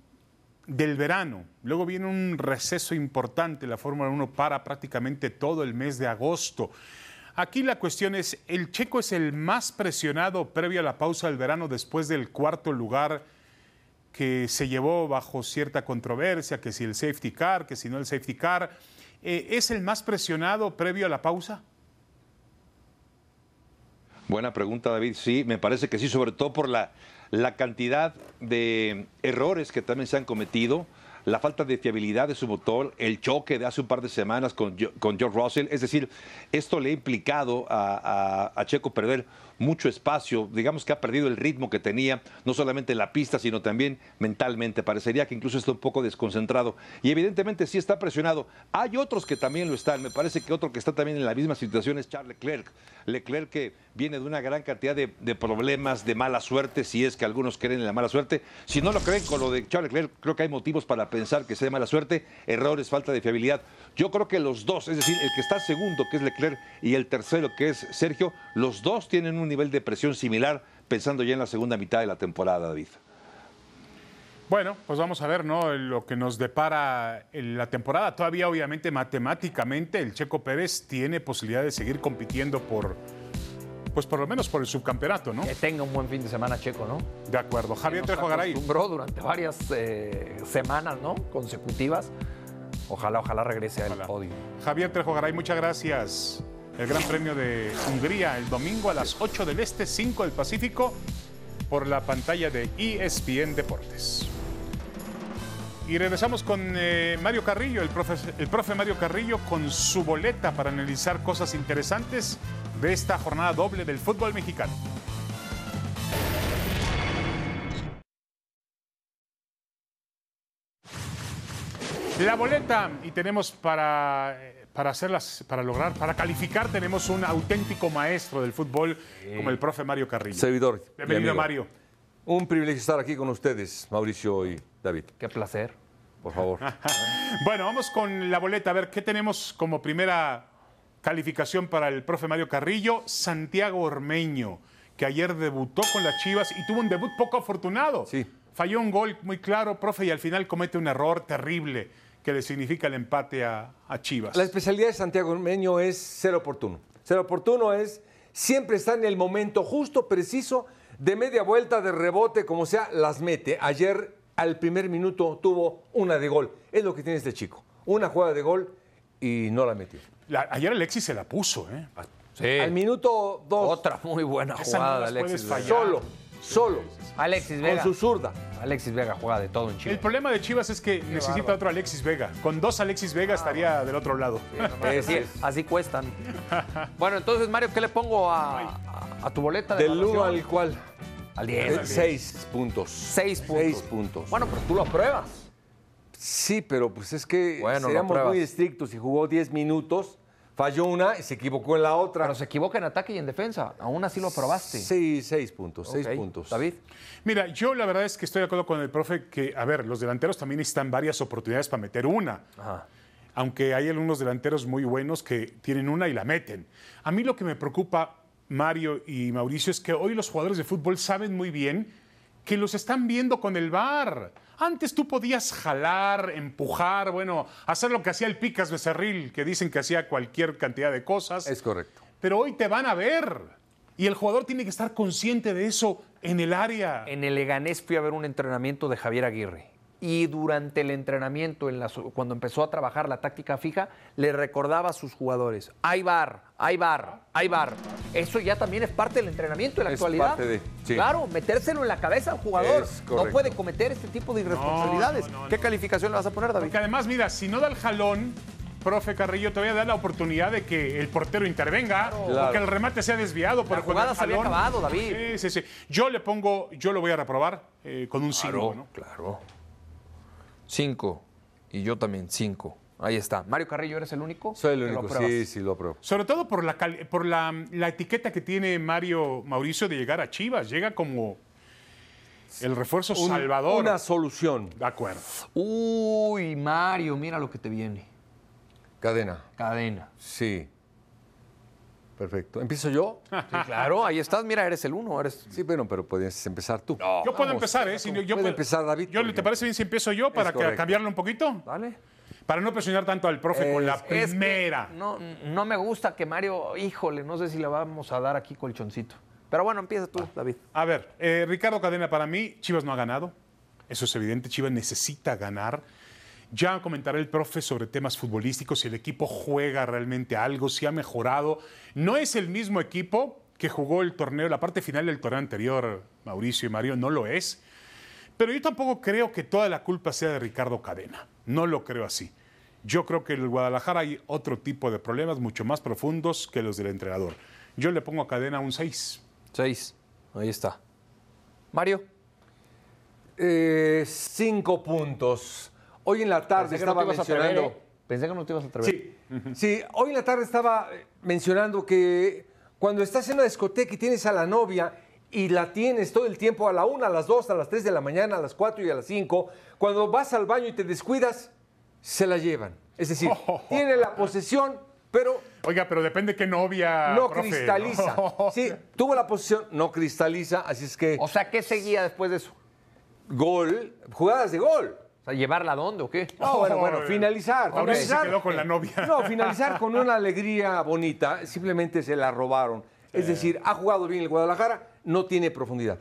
del verano. Luego viene un receso importante, la Fórmula 1 para prácticamente todo el mes de agosto. Aquí la cuestión es, ¿el checo es el más presionado previo a la pausa del verano después del cuarto lugar que se llevó bajo cierta controversia, que si el safety car, que si no el safety car? eh, es el más presionado previo a la pausa? Buena pregunta, David. Sí, me parece que sí, sobre todo por la, la cantidad de errores que también se han cometido, la falta de fiabilidad de su motor, el choque de hace un par de semanas con, con George Russell. Es decir, esto le ha implicado a, a- a Checo perder mucho espacio, digamos que ha perdido el ritmo que tenía, no solamente en la pista, sino también mentalmente. Parecería que incluso está un poco desconcentrado. Y evidentemente sí está presionado. Hay otros que también lo están. Me parece que otro que está también en la misma situación es Charles Leclerc. Leclerc que viene de una gran cantidad de, de problemas, de mala suerte, si es que algunos creen en la mala suerte. Si no lo creen con lo de Charles Leclerc, creo que hay motivos para pensar que sea de mala suerte, errores, falta de fiabilidad. Yo creo que los dos, es decir, el que está segundo, que es Leclerc, y el tercero, que es Sergio, los dos tienen un nivel de presión similar, pensando ya en la segunda mitad de la temporada, David. Bueno, pues vamos a ver, ¿no? Lo que nos depara en la temporada. Todavía, obviamente, matemáticamente, el Checo Pérez tiene posibilidad de seguir compitiendo por, pues por lo menos por el subcampeonato, ¿no? Que tenga un buen fin de semana, Checo, ¿no? De acuerdo. Javier Trejo Garay. acostumbró durante varias eh, semanas, ¿no? Consecutivas. Ojalá, ojalá regrese al Ojalá. podio. Javier Trejo Garay, muchas gracias. El Gran Premio de Hungría el domingo a las 8 del Este, 5 del Pacífico, por la pantalla de ESPN Deportes. Y regresamos con eh, Mario Carrillo, el profe, el profe Mario Carrillo, con su boleta para analizar cosas interesantes de esta jornada doble del fútbol mexicano. La boleta y tenemos para, eh, para hacerlas, para lograr, para calificar, tenemos un auténtico maestro del fútbol como el profe Mario Carrillo. Servidor. Bienvenido. Mario. Un privilegio estar aquí con ustedes, Mauricio y David. Qué placer. Por favor. Bueno, vamos con la boleta. A ver, ¿qué tenemos como primera calificación para el profe Mario Carrillo? Santiago Ormeño, que ayer debutó con las Chivas y tuvo un debut poco afortunado. Sí. Falló un gol muy claro, profe, y al final comete un error terrible que le significa el empate a, a Chivas. La especialidad de Santiago Ormeño es ser oportuno. Ser oportuno es siempre estar en el momento justo, preciso, de media vuelta, de rebote, como sea, las mete. Ayer, al primer minuto, tuvo una de gol. Es lo que tiene este chico. Una jugada de gol y no la metió. La- ayer Alexis se la puso, ¿eh? Sí. Al minuto dos, Otra muy buena Esa no jugada de Alexis fallar. solo, solo, Alexis con Vega. su zurda. Alexis Vega juega de todo en El Chivas. problema de Chivas es que necesita otro Alexis Vega. Con dos Alexis Vega estaría del otro lado. Así, así cuestan. Bueno, entonces, Mario, ¿qué le pongo a, a- a tu boleta de Del 1 evaluación? al cual. Al 10. Eh, Seis puntos. Seis puntos. Seis puntos. Bueno, pero tú lo apruebas. Sí, pero pues es que Bueno, seríamos muy estrictos. Si jugó 10 minutos, falló una y se equivocó en la otra. Pero se equivoca en ataque y en defensa. Aún así lo aprobaste. Sí, seis puntos, seis puntos. David. Mira, yo la verdad es que estoy de acuerdo con el profe que, a ver, los delanteros también necesitan varias oportunidades para meter una. Ajá. Aunque hay algunos delanteros muy buenos que tienen una y la meten. A mí lo que me preocupa, Mario y Mauricio, es que hoy los jugadores de fútbol saben muy bien que los están viendo con el VAR. Antes tú podías jalar, empujar, bueno, hacer lo que hacía el Picas Becerril, que dicen que hacía cualquier cantidad de cosas. Es correcto. Pero hoy te van a ver. Y el jugador tiene que estar consciente de eso en el área. En el Leganés fui a ver un entrenamiento de Javier Aguirre. Y durante el entrenamiento, en la cuando empezó a trabajar la táctica fija, le recordaba a sus jugadores, hay bar, hay bar, hay bar. Eso ya también es parte del entrenamiento en la Es actualidad. parte de- sí. Claro, metérselo en la cabeza al jugador. No puede cometer este tipo de irresponsabilidades. no, no, ¿Qué no. calificación le vas a poner, David? Porque además, mira, si no da el jalón, profe Carrillo, te voy a dar la oportunidad de que el portero intervenga o Claro. que el remate sea desviado. pero con jugada el se había acabado, David. Sí, sí, sí. Yo le pongo, yo lo voy a reprobar eh, con un 5, ¿no? claro. Cinco. Y yo también, cinco. Ahí está. Mario Carrillo, ¿eres el único? Soy el único, sí, sí, lo apruebo. Sobre todo por, la, cal- por la, la etiqueta que tiene Mario Mauricio de llegar a Chivas. Llega como el refuerzo Un- salvador. Una solución. De acuerdo. Uy, Mario, mira lo que te viene. Cadena. Cadena. Sí. Perfecto. ¿Empiezo yo? Sí, claro, ahí estás. Mira, eres el uno. Eres... Sí, bueno, pero puedes empezar tú. yo puedo empezar, ¿eh? Si yo Puede puedo- empezar, David, Yo, ¿Te parece bien si empiezo yo para que, cambiarlo un poquito? Dale. Para no presionar tanto al profe con la Es que primera. no, no me gusta que Mario, híjole, no sé si le vamos a dar aquí colchoncito. Pero bueno, empieza tú, David. A ver, eh, Ricardo Cadena, para mí, Chivas no ha ganado. Eso es evidente. Chivas necesita ganar. Ya comentará el profe sobre temas futbolísticos, si el equipo juega realmente algo, si ha mejorado. No es el mismo equipo que jugó el torneo, la parte final del torneo anterior, Mauricio y Mario, no lo es. Pero yo tampoco creo que toda la culpa sea de Ricardo Cadena. No lo creo así. Yo creo que en el Guadalajara hay otro tipo de problemas mucho más profundos que los del entrenador. Yo le pongo a Cadena un 6. 6. Ahí está. Mario. Eh, cinco puntos. Hoy en la tarde Pensé que no estaba atrever, mencionando. ¿eh? Pensé que no te ibas a atrever. Sí, sí, hoy en la tarde estaba mencionando que cuando estás en una discoteca y tienes a la novia y la tienes todo el tiempo a la una, a las dos, a las tres de la mañana, a las cuatro y a las cinco, cuando vas al baño y te descuidas, se la llevan. Es decir, tiene la posesión, pero Oiga, pero depende qué novia. no profe, cristaliza. ¿no? Sí, tuvo la posesión, no cristaliza, así es que O sea, ¿qué seguía después de eso? gol, jugadas de gol. O sea, ¿llevarla a dónde o qué? No, bueno, bueno, Oh, finalizar. Mauricio se finalizar. quedó con la novia. No, finalizar con una alegría bonita, simplemente se la robaron. Es decir, ha jugado bien el Guadalajara, no tiene profundidad.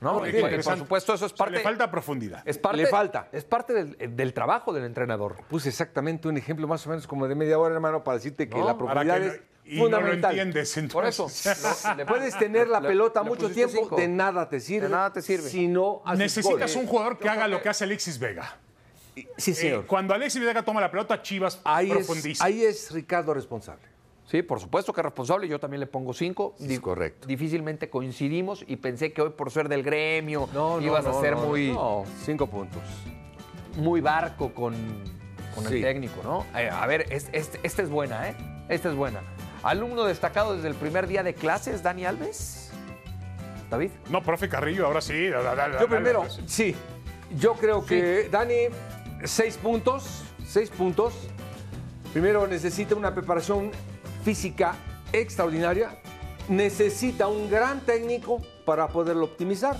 No, y por- supuesto, eso es O sea, parte. le falta profundidad. es parte Le falta. Es parte del, del trabajo del entrenador. Puse exactamente un ejemplo más o menos como de media hora, hermano, para decirte que No, la profundidad que es no- y no lo fundamental. Por eso. le- Puedes tener la le- pelota le mucho tiempo, cinco. de nada te sirve. De nada te sirve. Si no haces Necesitas gol. un jugador que haga lo que hace Alexis Vega. Sí, Eh, señor. cuando Alexis Vega toma la pelota, Chivas ahí, es, profundiza. ahí es Ricardo responsable. Sí, por supuesto que es responsable. Yo también le pongo cinco. Sí, es correcto. Difícilmente coincidimos y pensé que hoy, por ser del gremio, No, ibas no, a ser no, muy, no, cinco puntos. muy barco con, con el técnico, ¿no? Eh, a ver, es- este- esta es buena, ¿eh? Esta es buena. Alumno destacado desde el primer día de clases, Dani Alves. David. No, profe Carrillo, ahora sí. da- Yo primero, sí. Yo creo que Dani, seis puntos, seis puntos. Primero necesita una preparación física extraordinaria. Necesita un gran técnico para poderlo optimizar.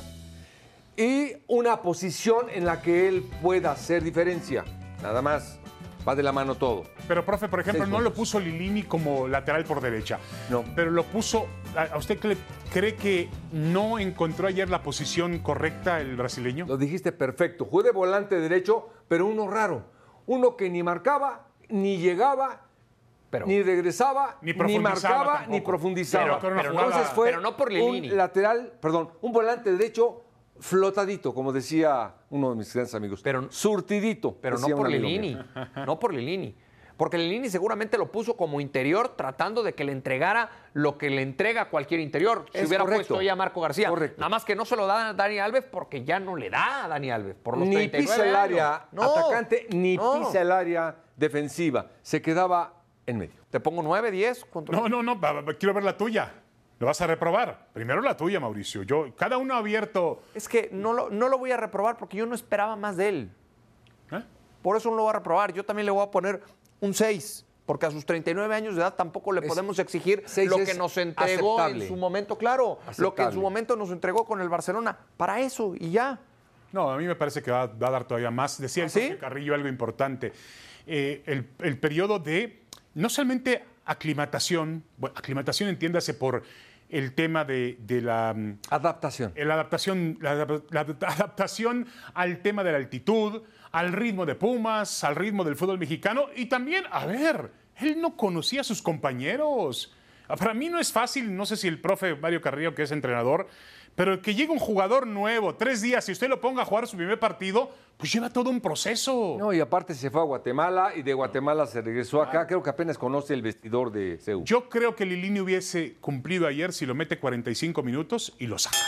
Y una posición en la que él pueda hacer diferencia. Nada más. Va de la mano todo. Pero, profe, por ejemplo, Seis no lo puso Lilini como lateral por derecha. No. Pero lo puso. ¿A usted cree, cree que no encontró ayer la posición correcta el brasileño? Lo dijiste perfecto. Jugué de volante derecho, pero uno raro. Uno que ni marcaba, ni llegaba, Pero- ni regresaba, Ni ni, profundizaba marcaba, tampoco. ni profundizaba. Pero pero Entonces fue pero no por Lilini. un lateral, perdón, un volante derecho flotadito, como decía uno de mis grandes amigos. Pero- surtidito. Pero no por Lilini. No por Lilini. Porque Lilini seguramente lo puso como interior tratando de que le entregara lo que le entrega a cualquier interior. Si Es hubiera correcto. puesto ahí a Marco García. Correcto. Nada más que no se lo da a Dani Alves porque ya no le da a Dani Alves. Por los Ni 39 pisa el área. No, atacante, ni no. pisa el área defensiva. Se quedaba en medio. Te pongo 9, 10. Contra... No, no, no, quiero ver la tuya. Lo vas a reprobar. Primero la tuya, Mauricio. Yo, cada uno ha abierto. Es que no lo, no lo voy a reprobar porque yo no esperaba más de él. ¿eh? Por eso no lo voy a reprobar. Yo también le voy a poner un 6. Porque a sus 39 años de edad tampoco le Es- podemos exigir lo que nos entregó aceptable. en su momento, claro. Lo que en su momento nos entregó con el Barcelona. Para eso y ya. No, a mí me parece que va, va a dar todavía más. Decía el ¿Ah, sí? Carrillo algo importante. Eh, el, el periodo de, no solamente aclimatación, bueno, aclimatación entiéndase por el tema de, de la, mm, Adaptación. la adaptación, la, adap- la adaptación al tema de la altitud, al ritmo de Pumas, al ritmo del fútbol mexicano y también, a ver, él no conocía a sus compañeros. Ah, Para mí no es fácil, no sé si el profe Mario Carrillo, que es entrenador, pero que llegue un jugador nuevo, tres días, y usted lo ponga a jugar su primer partido, pues lleva todo un proceso. No, y aparte se fue a Guatemala y de Guatemala se regresó acá. Creo que apenas conoce el vestidor de Ceú. Yo creo que Lilini hubiese cumplido ayer si lo mete 45 minutos y lo saca.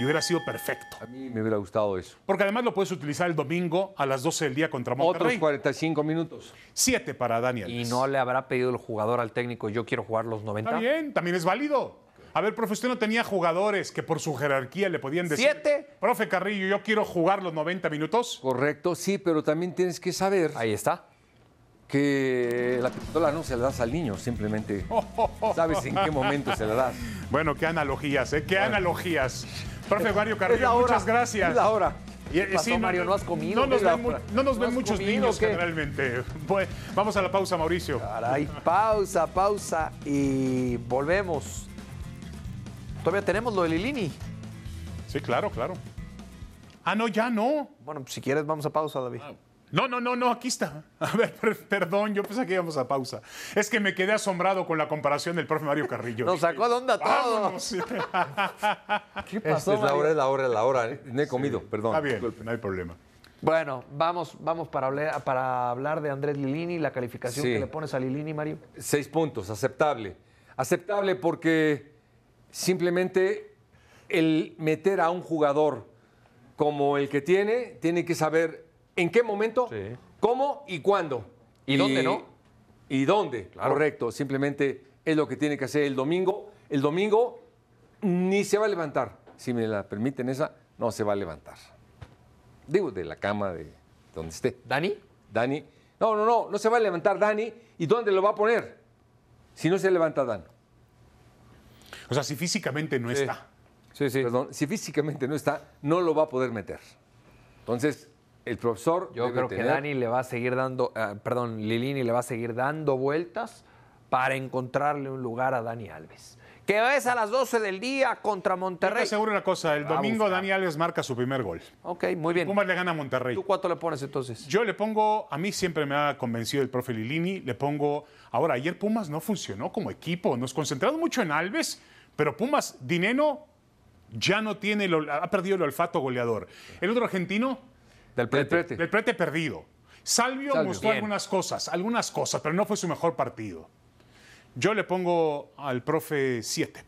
Y hubiera sido perfecto. A mí me hubiera gustado eso. Porque además lo puedes utilizar el domingo a las 12 del día contra Otros Monterrey. 45 minutos. Siete para Daniel. Y no le habrá pedido el jugador al técnico, yo quiero jugar los 90. Está bien, también es válido. A ver, profe, usted no tenía jugadores que por su jerarquía le podían decir. Siete. Profe Carrillo, yo quiero jugar los 90 minutos. Correcto, sí, pero también tienes que saber Ahí está. que la pistola no se la das al niño, simplemente sabes en qué momento se la das. Bueno, qué analogías, ¿eh? Qué analogías. Profe Mario Es Carrillo, la hora, muchas gracias. Es la hora. Y, eh, pasó, Mario? ¿No has comido? No nos ven, no nos ¿No muchos comido niños generalmente. Bueno, vamos a la pausa, Mauricio. Caray, pausa, pausa y volvemos. Todavía tenemos lo de Lilini. Sí, claro, claro. Ah, no, ya no. Bueno, pues si quieres vamos a pausa, David. No, no, no, no, aquí está. A ver, per- perdón, yo pensé que íbamos a pausa. Es que me quedé asombrado con la comparación del profe Mario Carrillo. Nos sacó de onda todo. ¿Qué pasó, es la hora, es la hora, es la hora. ¿eh? No he comido, perdón. Está bien, disculpe. no hay problema. Bueno, vamos, vamos para, hablar, para hablar de Andrés Lilini, la calificación Sí. que le pones a Lilini, Mario. Seis puntos, aceptable. Aceptable porque simplemente el meter a un jugador como el que tiene, tiene que saber en qué momento, Sí. cómo y cuándo. ¿Y dónde, no? Y dónde, correcto. Simplemente es lo que tiene que hacer el domingo. El domingo ni se va a levantar. Si me la permiten esa, no se va a levantar. Digo, de la cama, de donde esté. ¿Dani? Dani. No, no, no, no se va a levantar Dani. ¿Y dónde lo va a poner? Si no se levanta Dan. O sea, si físicamente no está. Sí, sí. Perdón, si físicamente no está, no lo va a poder meter. Entonces, el profesor. Yo debe creo que Dani le va a seguir dando, eh, perdón, Lilini le va a seguir dando vueltas para encontrarle un lugar a Dani Alves. Que es a las 12 del día contra Te Monterrey. aseguro una cosa, el domingo. Dani Alves marca su primer gol. Ok, muy bien. Pumas le gana a Monterrey. ¿Tú cuánto le pones entonces? Yo le pongo, a mí siempre me ha convencido el profe Lilini, le pongo, ahora ayer Pumas no funcionó como equipo, nos concentramos mucho en Alves, pero Pumas, Dineno ya no tiene, el ha perdido el olfato goleador. El otro argentino, Del prete. del prete perdido. Salvio, Salvio. mostró Bien. algunas cosas, algunas cosas, pero no fue su mejor partido. Yo le pongo al profe 7.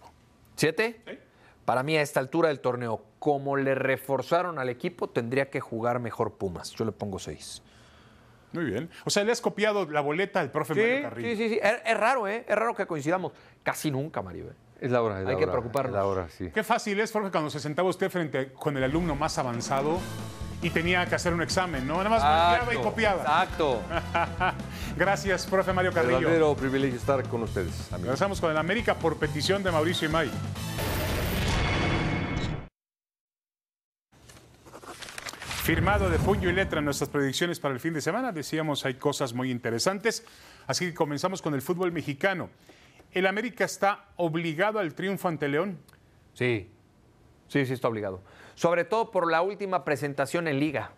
¿Siete? Sí. Para mí a esta altura del torneo, como le reforzaron al equipo, tendría que jugar mejor Pumas. Yo le pongo seis. Muy bien. O sea, le has copiado la boleta al profe Mario Carrillo. sí, sí, sí. Es, es raro, ¿eh? Es raro que coincidamos. Casi nunca, Mario. Es la hora, es la Hay que hora, preocuparnos. es la hora, sí. Qué fácil es, profe, cuando se sentaba usted frente con el alumno más avanzado y tenía que hacer un examen, ¿no? Nada más volteaba y copiaba. Exacto. Gracias, profe Mario Carrillo. Verdadero privilegio estar con ustedes, amigos. Regresamos con el América por petición de Mauricio Imay. Firmado de puño y letra nuestras predicciones para el fin de semana. Decíamos, hay cosas muy interesantes. Así que comenzamos con el fútbol mexicano. El América está obligado al triunfo ante León. Sí, sí, sí está obligado. Sobre todo por la última presentación en Liga.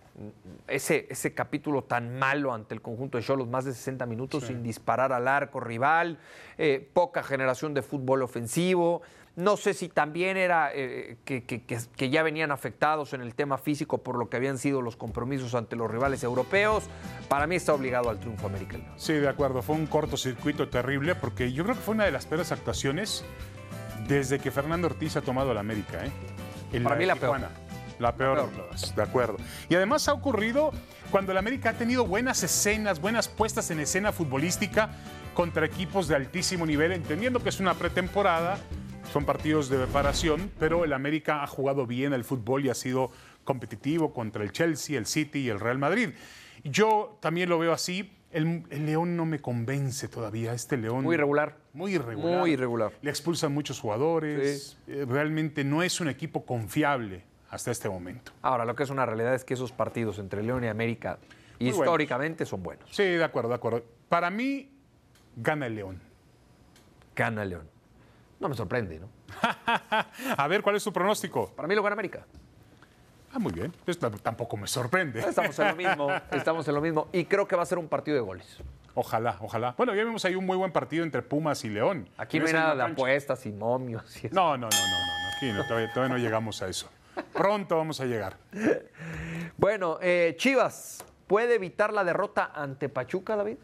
Ese, ese capítulo tan malo ante el conjunto de Cholos, más de 60 minutos sin disparar al arco rival, eh, poca generación de fútbol ofensivo. No sé si también era eh, que, que- ya venían afectados en el tema físico por lo que habían sido los compromisos ante los rivales europeos. Para mí está obligado al triunfo americano. Sí, de acuerdo. Fue un cortocircuito terrible porque yo creo que fue una de las peores actuaciones desde que Fernando Ortiz ha tomado la América. ¿eh? Para mí la peor. Tijuana. La peor de todas, de acuerdo. Y además ha ocurrido cuando el América ha tenido buenas escenas, buenas puestas en escena futbolística contra equipos de altísimo nivel, entendiendo que es una pretemporada, son partidos de preparación, pero el América ha jugado bien el fútbol y ha sido competitivo contra el Chelsea, el City y el Real Madrid. Yo también lo veo así. El, el León no me convence todavía. Este León. Muy irregular. Muy irregular. Muy irregular. Le expulsan muchos jugadores. Eh, Realmente no es un equipo confiable hasta este momento. Ahora, lo que es una realidad es que esos partidos entre León y América históricamente son buenos. Sí, de acuerdo, de acuerdo. Para mí, gana el León. Gana León. No me sorprende, ¿no? A ver, ¿cuál es su pronóstico? Para mí lo gana América. Ah, muy bien. Pues tampoco me sorprende. Estamos en lo mismo, estamos en lo mismo. Y creo que va a ser un partido de goles. Ojalá, ojalá. Bueno, ya vimos ahí un muy buen partido entre Pumas y León. Aquí no hay nada de apuestas y momios. y eso. No, no, no, no, no. no. Aquí no, todavía, todavía no llegamos a eso. Pronto vamos a llegar. Bueno, eh, Chivas, ¿puede evitar la derrota ante Pachuca, David?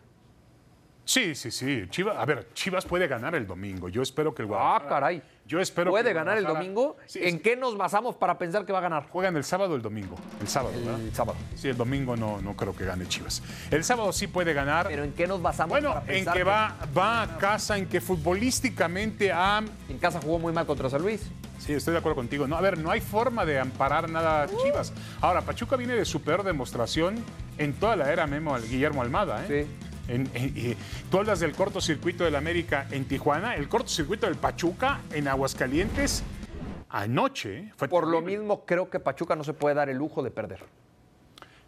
Sí, sí, sí. Chivas, a ver, Chivas puede ganar el domingo. Yo espero que el Ah, Guadalajara. caray. Yo espero ¿Puede que ganar el domingo? Sí, ¿En sí. qué nos basamos para pensar que va a ganar? Juegan el sábado o el domingo. El sábado, ¿verdad? El sábado. Sí, el domingo no, no creo que gane Chivas. El sábado sí puede ganar. Pero ¿en qué nos basamos bueno, para en pensar que va, va a casa, en que futbolísticamente ha... En casa jugó muy mal contra San Luis. Sí, estoy de acuerdo contigo. No, a ver, no hay forma de amparar nada a Chivas. Ahora, Pachuca viene de su peor demostración en toda la era Memo al Guillermo Almada. ¿eh? Sí. En- en- tú hablas del cortocircuito del América en Tijuana, el cortocircuito del Pachuca en Aguascalientes anoche. Fue Por lo mismo, creo que Pachuca no se puede dar el lujo de perder.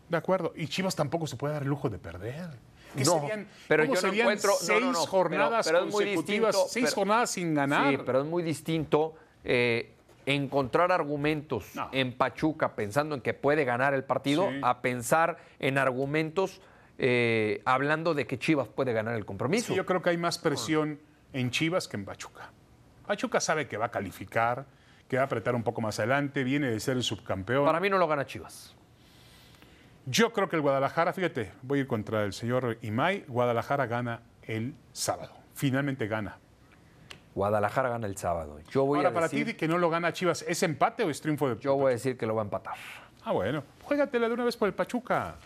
De acuerdo. Y Chivas tampoco se puede dar el lujo de perder. ¿Qué No, serían, pero yo no serían encuentro- seis no, no, jornadas pero- pero consecutivas, distinto, seis pero- jornadas sin ganar? Sí, pero es muy distinto eh, encontrar argumentos en Pachuca pensando en que puede ganar el partido Sí. a pensar en argumentos eh, hablando de que Chivas puede ganar el compromiso. Sí, yo creo que hay más presión en Chivas que en Pachuca. Pachuca sabe que va a calificar, que va a apretar un poco más adelante, viene de ser el subcampeón. Para mí no lo gana Chivas. Yo creo que el Guadalajara, fíjate, voy a ir contra el señor Imay, Guadalajara gana el sábado. Finalmente gana. Guadalajara gana el sábado. Yo voy Ahora, a para decir, ti que no lo gana Chivas, ¿es empate o es triunfo de yo voy a decir que lo va a empatar. Ah, bueno, juégatela de una vez por el Pachuca.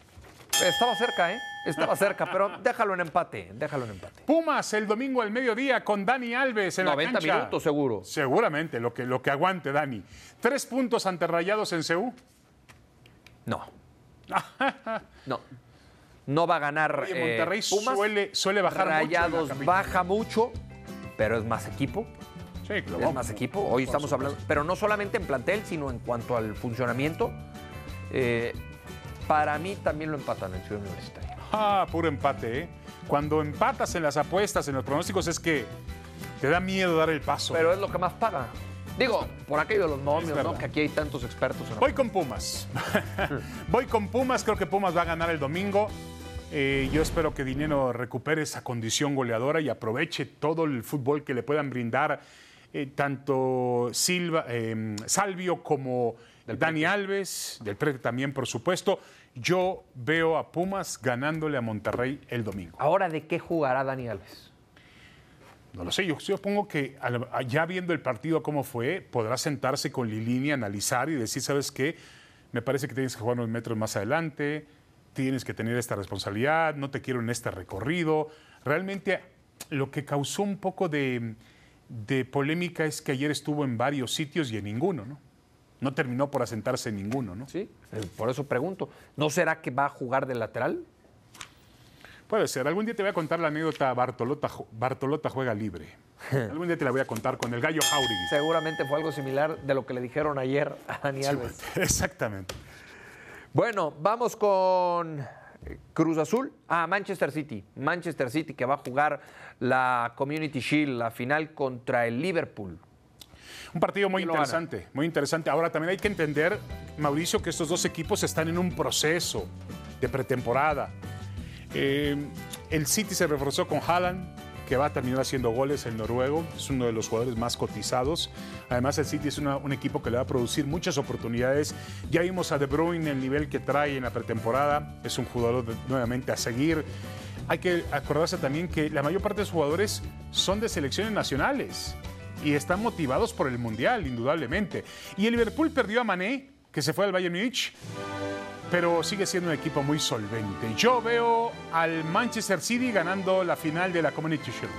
Estaba cerca, ¿eh? Estaba cerca, pero déjalo en empate, déjalo en empate. Pumas el domingo al mediodía con Dani Alves en 90 la cancha. minutos seguro. Seguramente, lo que, lo que aguante Dani. Tres puntos ante Rayados en CU. No. No. No va a ganar Oye, eh, Monterrey Pumas. suele, suele bajar Rayados baja mucho, pero es más equipo. Sí, claro. Es más equipo. Hoy estamos hablando, pero no solamente en plantel, sino en cuanto al funcionamiento. Eh, para mí también lo empatan en Ciudad Universitaria. Ah, puro empate, ¿eh? Cuando empatas en las apuestas, en los pronósticos, es que te da miedo dar el paso. Pero es lo que más paga. Digo, por aquello de los momios, verdad. ¿no? Que aquí hay tantos expertos. en Voy con Pumas. Voy con Pumas, creo que Pumas va a ganar el domingo. Eh, yo espero que Dinero recupere esa condición goleadora y aproveche todo el fútbol que le puedan brindar eh, tanto Silva, eh, Salvio como Dani Alves, del Prete también, por supuesto. Yo veo a Pumas ganándole a Monterrey el domingo. Ahora, ¿de qué jugará Dani Alves? No lo sé, yo supongo que ya viendo el partido cómo fue, podrá sentarse con Lilini, analizar y decir, ¿sabes qué? Me parece que tienes que jugar unos metros más adelante, tienes que tener esta responsabilidad, no te quiero en este recorrido. Realmente lo que causó un poco de, de polémica es que ayer estuvo en varios sitios y en ninguno, ¿no? No terminó por asentarse en ninguno, ¿no? Sí, eh, por eso pregunto. ¿No será que va a jugar de lateral? Puede ser. Algún día te voy a contar la anécdota Bartolota, Bartolota juega libre. Algún día te la voy a contar con el gallo Jauregui. Seguramente fue algo similar de lo que le dijeron ayer a Dani Alves. Exactamente. Bueno, vamos con eh, Cruz Azul. Ah, Manchester City. Manchester City que va a jugar la Community Shield, la final contra el Liverpool. Un partido muy interesante, muy interesante. Ahora también hay que entender, Mauricio, que estos dos equipos están en un proceso de pretemporada. Eh, el City se reforzó con Haaland, que va a terminar haciendo goles el noruego, es uno de los jugadores más cotizados. Además, el City es una- un equipo que le va a producir muchas oportunidades. Ya vimos a De Bruyne el nivel que trae en la pretemporada, es un jugador de- nuevamente a seguir. Hay que acordarse también que la mayor parte de los jugadores son de selecciones nacionales y están motivados por el Mundial, indudablemente. Y el Liverpool perdió a Mané, que se fue al Bayern Múnich, pero sigue siendo un equipo muy solvente. Yo veo al Manchester City ganando la final de la Community Shield.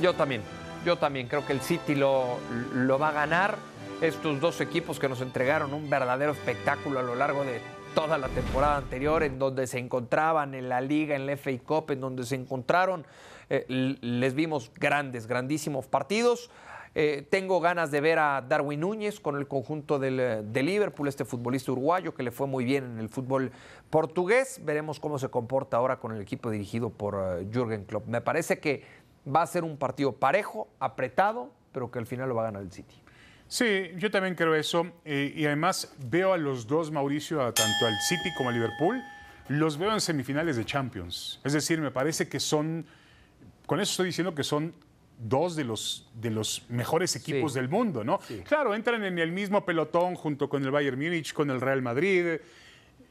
Yo también, yo también creo que el City lo, lo va a ganar. Estos dos equipos que nos entregaron un verdadero espectáculo a lo largo de toda la temporada anterior, en donde se encontraban en la Liga, en la FA Cup, en donde se encontraron, eh, les vimos grandes, grandísimos partidos. Eh, tengo ganas de ver a Darwin Núñez con el conjunto del, eh, de Liverpool, este futbolista uruguayo que le fue muy bien en el fútbol portugués. Veremos cómo se comporta ahora con el equipo dirigido por Jürgen Klopp. Me parece que va a ser un partido parejo, apretado, pero que al final lo va a ganar el City. Sí, yo también creo eso. y además veo a los dos, Mauricio, tanto al City como al Liverpool, los veo en semifinales de Champions. Es decir, me parece que son, con eso estoy diciendo que son dos de los, de los mejores equipos Sí. del mundo, ¿no? Claro, entran en el mismo pelotón junto con el Bayern Múnich, con el Real Madrid.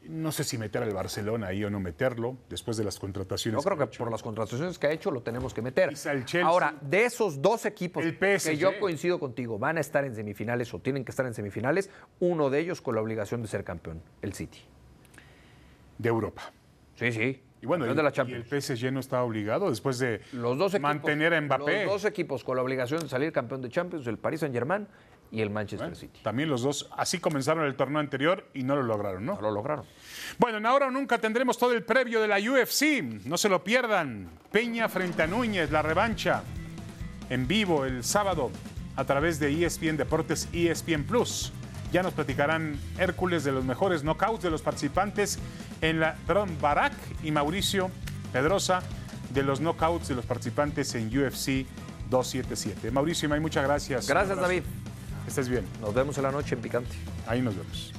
No sé si meter al Barcelona ahí o no meterlo, después de las contrataciones. Yo creo que por las contrataciones que ha hecho lo tenemos que meter. Ahora, de esos dos equipos El que yo coincido contigo, van a estar en semifinales o tienen que estar en semifinales, uno de ellos con la obligación de ser campeón, el City. de Europa. Sí, sí. Y bueno, y, de la y el PSG no está obligado después de Los dos equipos, mantener a Mbappé. Los dos equipos con la obligación de salir campeón de Champions, el Paris Saint-Germain y el Manchester City. También los dos así comenzaron el torneo anterior y no lo lograron, ¿no? No lo lograron. Bueno, en ahora o nunca tendremos todo el previo de la UFC. No se lo pierdan. Peña frente a Núñez, la revancha. En vivo el sábado a través de ESPN Deportes ESPN Plus. Ya nos platicarán Hércules de los mejores knockouts de los participantes en la. Perdón, Barak y Mauricio Pedrosa de los knockouts de los participantes en UFC 277. Mauricio y May, muchas gracias. Gracias. David. estés bien. Nos vemos en la noche en Picante. Ahí nos vemos.